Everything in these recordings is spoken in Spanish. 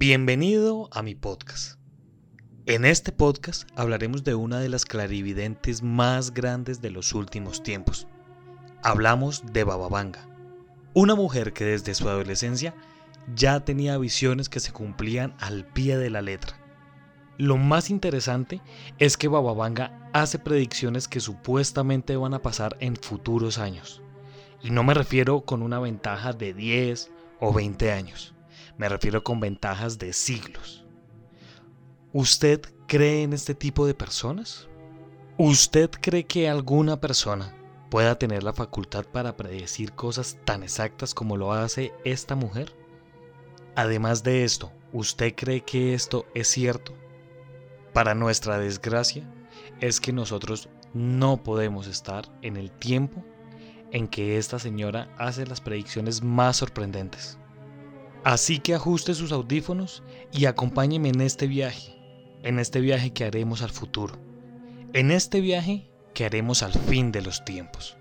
Bienvenido a mi podcast. En este podcast hablaremos de una de las clarividentes más grandes de los últimos tiempos. Hablamos de Baba Vanga, una mujer que desde su adolescencia ya tenía visiones que se cumplían al pie de la letra. Lo más interesante es que Baba Vanga hace predicciones que supuestamente van a pasar en futuros años. Y no me refiero con una ventaja de 10 o 20 años me refiero con ventajas de siglos. ¿Usted cree en este tipo de personas? ¿Usted cree que alguna persona pueda tener la facultad para predecir cosas tan exactas como lo hace esta mujer? Además de esto, ¿usted cree que esto es cierto? Para nuestra desgracia, es que nosotros no podemos estar en el tiempo en que esta señora hace las predicciones más sorprendentes. Así que ajuste sus audífonos y acompáñeme en este viaje, en este viaje que haremos al futuro, en este viaje que haremos al fin de los tiempos.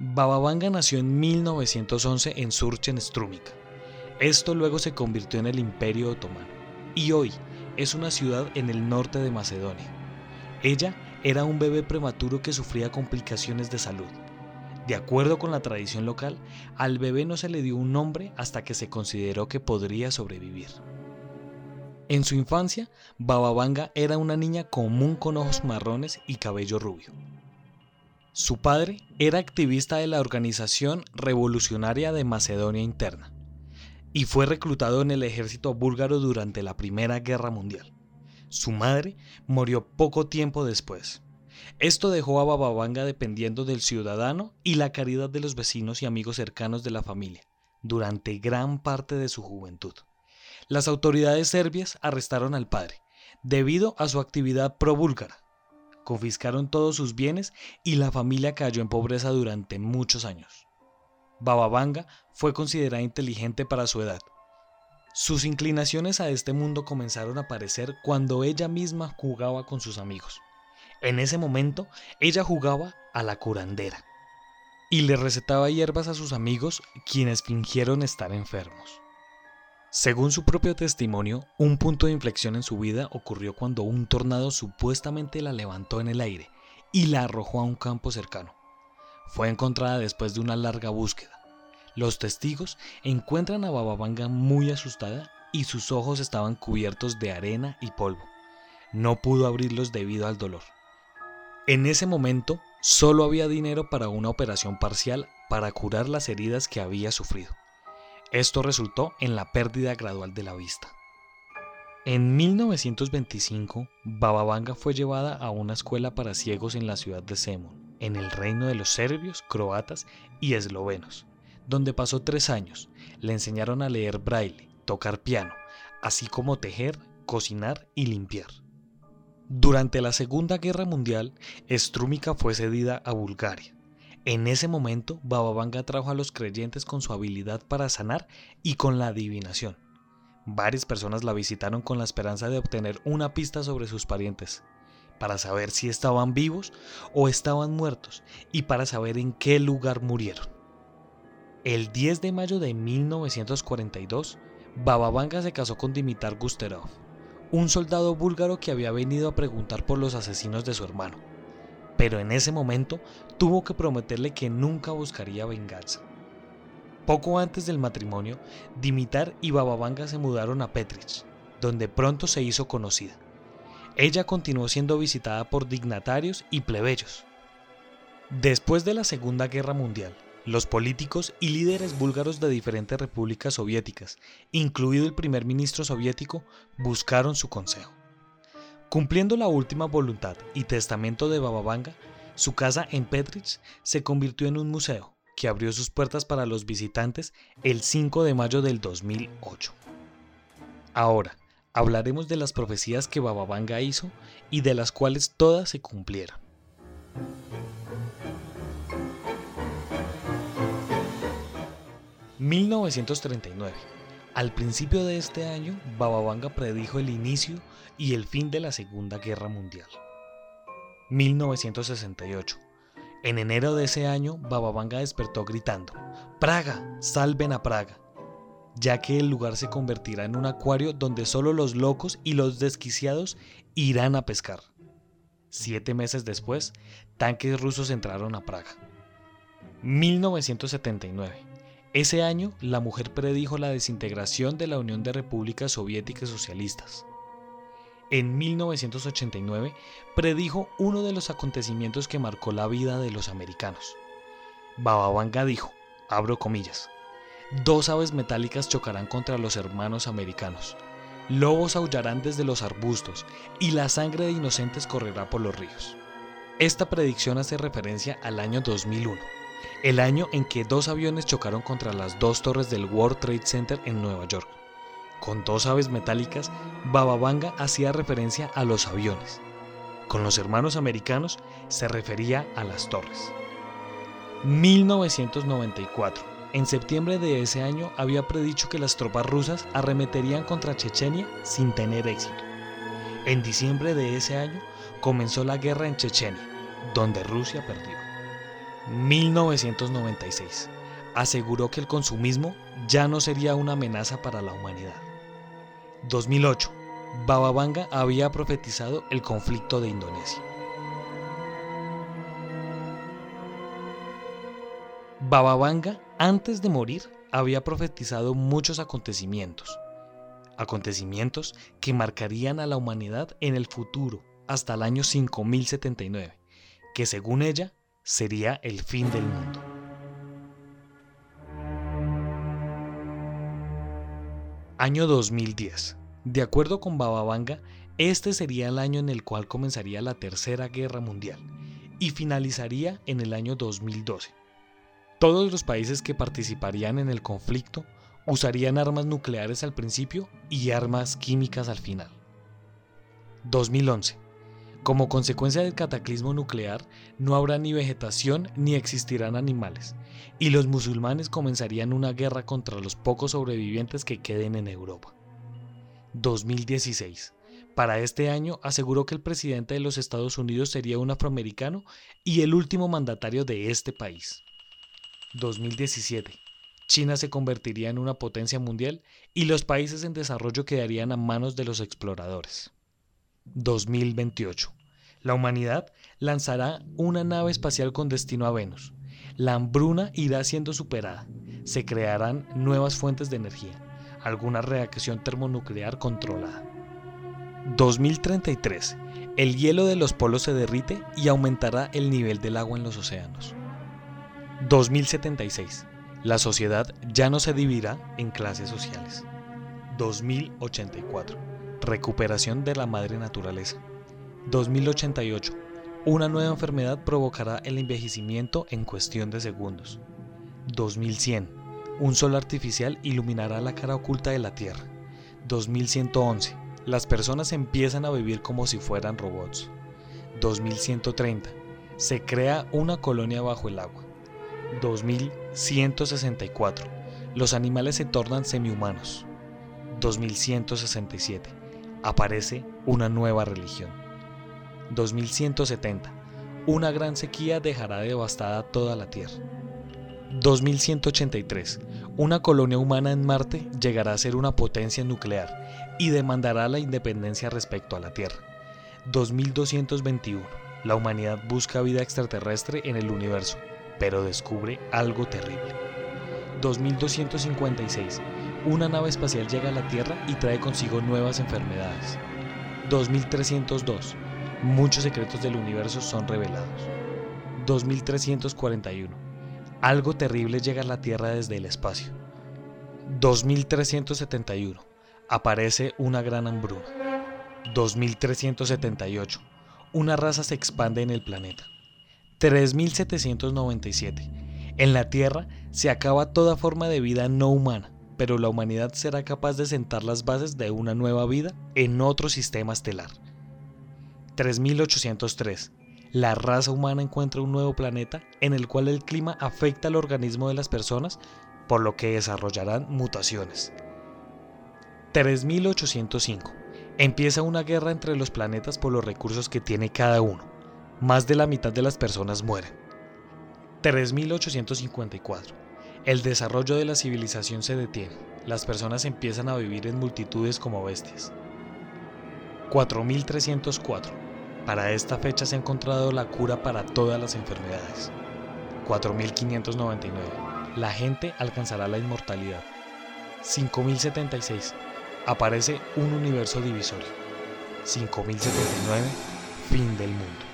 Bababanga nació en 1911 en Surchen Strumica. Esto luego se convirtió en el Imperio Otomano y hoy es una ciudad en el norte de Macedonia. Ella era un bebé prematuro que sufría complicaciones de salud de acuerdo con la tradición local, al bebé no se le dio un nombre hasta que se consideró que podría sobrevivir. En su infancia, Bababanga era una niña común con ojos marrones y cabello rubio. Su padre era activista de la Organización Revolucionaria de Macedonia Interna y fue reclutado en el ejército búlgaro durante la Primera Guerra Mundial. Su madre murió poco tiempo después. Esto dejó a Bababanga dependiendo del ciudadano y la caridad de los vecinos y amigos cercanos de la familia durante gran parte de su juventud. Las autoridades serbias arrestaron al padre debido a su actividad pro-búlgara. Confiscaron todos sus bienes y la familia cayó en pobreza durante muchos años. Bababanga fue considerada inteligente para su edad. Sus inclinaciones a este mundo comenzaron a aparecer cuando ella misma jugaba con sus amigos. En ese momento, ella jugaba a la curandera y le recetaba hierbas a sus amigos quienes fingieron estar enfermos. Según su propio testimonio, un punto de inflexión en su vida ocurrió cuando un tornado supuestamente la levantó en el aire y la arrojó a un campo cercano. Fue encontrada después de una larga búsqueda. Los testigos encuentran a Bababanga muy asustada y sus ojos estaban cubiertos de arena y polvo. No pudo abrirlos debido al dolor. En ese momento solo había dinero para una operación parcial para curar las heridas que había sufrido. Esto resultó en la pérdida gradual de la vista. En 1925, Bababanga fue llevada a una escuela para ciegos en la ciudad de Semon, en el reino de los serbios, croatas y eslovenos, donde pasó tres años. Le enseñaron a leer braille, tocar piano, así como tejer, cocinar y limpiar. Durante la Segunda Guerra Mundial, Strúmica fue cedida a Bulgaria. En ese momento, Bababanga trajo a los creyentes con su habilidad para sanar y con la adivinación. Varias personas la visitaron con la esperanza de obtener una pista sobre sus parientes, para saber si estaban vivos o estaban muertos y para saber en qué lugar murieron. El 10 de mayo de 1942, Bababanga se casó con Dimitar Gusterov, un soldado búlgaro que había venido a preguntar por los asesinos de su hermano, pero en ese momento tuvo que prometerle que nunca buscaría venganza. Poco antes del matrimonio, Dimitar y Bababanga se mudaron a Petrich, donde pronto se hizo conocida. Ella continuó siendo visitada por dignatarios y plebeyos. Después de la Segunda Guerra Mundial, los políticos y líderes búlgaros de diferentes repúblicas soviéticas, incluido el primer ministro soviético, buscaron su consejo. Cumpliendo la última voluntad y testamento de Bababanga, su casa en Petrich se convirtió en un museo que abrió sus puertas para los visitantes el 5 de mayo del 2008. Ahora, hablaremos de las profecías que Bababanga hizo y de las cuales todas se cumplieron. 1939. Al principio de este año, Bababanga predijo el inicio y el fin de la Segunda Guerra Mundial. 1968. En enero de ese año, Bababanga despertó gritando, Praga, salven a Praga, ya que el lugar se convertirá en un acuario donde solo los locos y los desquiciados irán a pescar. Siete meses después, tanques rusos entraron a Praga. 1979. Ese año, la mujer predijo la desintegración de la Unión de Repúblicas Soviéticas Socialistas. En 1989, predijo uno de los acontecimientos que marcó la vida de los americanos. Baba Vanga dijo, abro comillas, dos aves metálicas chocarán contra los hermanos americanos, lobos aullarán desde los arbustos y la sangre de inocentes correrá por los ríos. Esta predicción hace referencia al año 2001 el año en que dos aviones chocaron contra las dos torres del World Trade Center en Nueva York. Con dos aves metálicas, Bababanga hacía referencia a los aviones. Con los hermanos americanos se refería a las torres. 1994. En septiembre de ese año había predicho que las tropas rusas arremeterían contra Chechenia sin tener éxito. En diciembre de ese año comenzó la guerra en Chechenia, donde Rusia perdió. 1996. Aseguró que el consumismo ya no sería una amenaza para la humanidad. 2008. Baba Vanga había profetizado el conflicto de Indonesia. Baba Vanga, antes de morir, había profetizado muchos acontecimientos. Acontecimientos que marcarían a la humanidad en el futuro hasta el año 5079, que según ella sería el fin del mundo. Año 2010. De acuerdo con Bababanga, este sería el año en el cual comenzaría la Tercera Guerra Mundial y finalizaría en el año 2012. Todos los países que participarían en el conflicto usarían armas nucleares al principio y armas químicas al final. 2011. Como consecuencia del cataclismo nuclear, no habrá ni vegetación ni existirán animales, y los musulmanes comenzarían una guerra contra los pocos sobrevivientes que queden en Europa. 2016. Para este año aseguró que el presidente de los Estados Unidos sería un afroamericano y el último mandatario de este país. 2017. China se convertiría en una potencia mundial y los países en desarrollo quedarían a manos de los exploradores. 2028. La humanidad lanzará una nave espacial con destino a Venus. La hambruna irá siendo superada. Se crearán nuevas fuentes de energía. Alguna reacción termonuclear controlada. 2033. El hielo de los polos se derrite y aumentará el nivel del agua en los océanos. 2076. La sociedad ya no se dividirá en clases sociales. 2084 Recuperación de la madre naturaleza. 2088. Una nueva enfermedad provocará el envejecimiento en cuestión de segundos. 2100. Un sol artificial iluminará la cara oculta de la Tierra. 2111. Las personas empiezan a vivir como si fueran robots. 2130. Se crea una colonia bajo el agua. 2164. Los animales se tornan semihumanos. 2167 aparece una nueva religión. 2170. Una gran sequía dejará devastada toda la Tierra. 2183. Una colonia humana en Marte llegará a ser una potencia nuclear y demandará la independencia respecto a la Tierra. 2221. La humanidad busca vida extraterrestre en el universo, pero descubre algo terrible. 2256 una nave espacial llega a la Tierra y trae consigo nuevas enfermedades. 2302. Muchos secretos del universo son revelados. 2341. Algo terrible llega a la Tierra desde el espacio. 2371. Aparece una gran hambruna. 2378. Una raza se expande en el planeta. 3797. En la Tierra se acaba toda forma de vida no humana pero la humanidad será capaz de sentar las bases de una nueva vida en otro sistema estelar. 3803. La raza humana encuentra un nuevo planeta en el cual el clima afecta al organismo de las personas, por lo que desarrollarán mutaciones. 3805. Empieza una guerra entre los planetas por los recursos que tiene cada uno. Más de la mitad de las personas mueren. 3854 El desarrollo de la civilización se detiene. Las personas empiezan a vivir en multitudes como bestias. 4304. Para esta fecha se ha encontrado la cura para todas las enfermedades. 4599. La gente alcanzará la inmortalidad. 5076. Aparece un universo divisorio. 5079. Fin del mundo.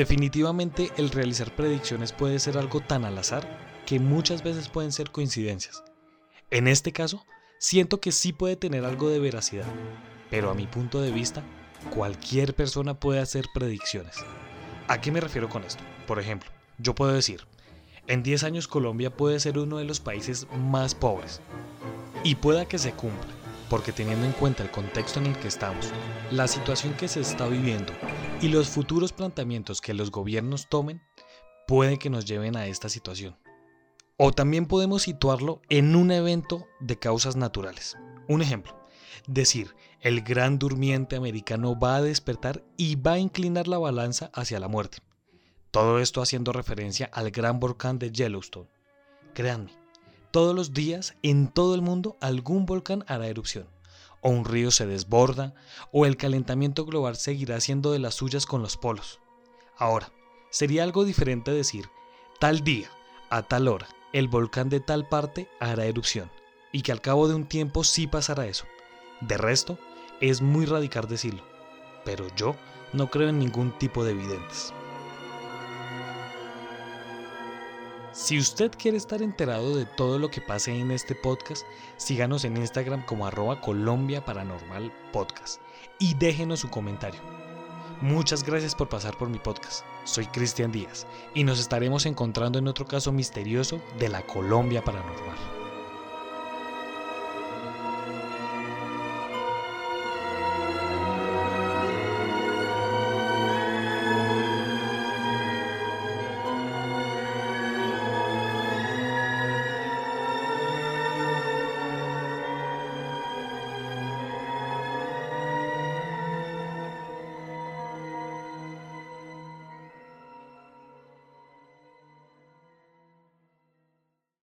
Definitivamente el realizar predicciones puede ser algo tan al azar que muchas veces pueden ser coincidencias. En este caso, siento que sí puede tener algo de veracidad, pero a mi punto de vista, cualquier persona puede hacer predicciones. ¿A qué me refiero con esto? Por ejemplo, yo puedo decir, en 10 años Colombia puede ser uno de los países más pobres. Y pueda que se cumpla, porque teniendo en cuenta el contexto en el que estamos, la situación que se está viviendo y los futuros planteamientos que los gobiernos tomen, puede que nos lleven a esta situación. O también podemos situarlo en un evento de causas naturales. Un ejemplo, decir, el gran durmiente americano va a despertar y va a inclinar la balanza hacia la muerte. Todo esto haciendo referencia al gran volcán de Yellowstone. Créanme, todos los días en todo el mundo algún volcán hará erupción, o un río se desborda, o el calentamiento global seguirá siendo de las suyas con los polos. Ahora, sería algo diferente decir, tal día, a tal hora, el volcán de tal parte hará erupción y que al cabo de un tiempo sí pasará eso. De resto, es muy radical decirlo, pero yo no creo en ningún tipo de evidentes. Si usted quiere estar enterado de todo lo que pase en este podcast, síganos en Instagram como arroba Colombia Paranormal Podcast y déjenos su comentario. Muchas gracias por pasar por mi podcast. Soy Cristian Díaz y nos estaremos encontrando en otro caso misterioso de la Colombia Paranormal.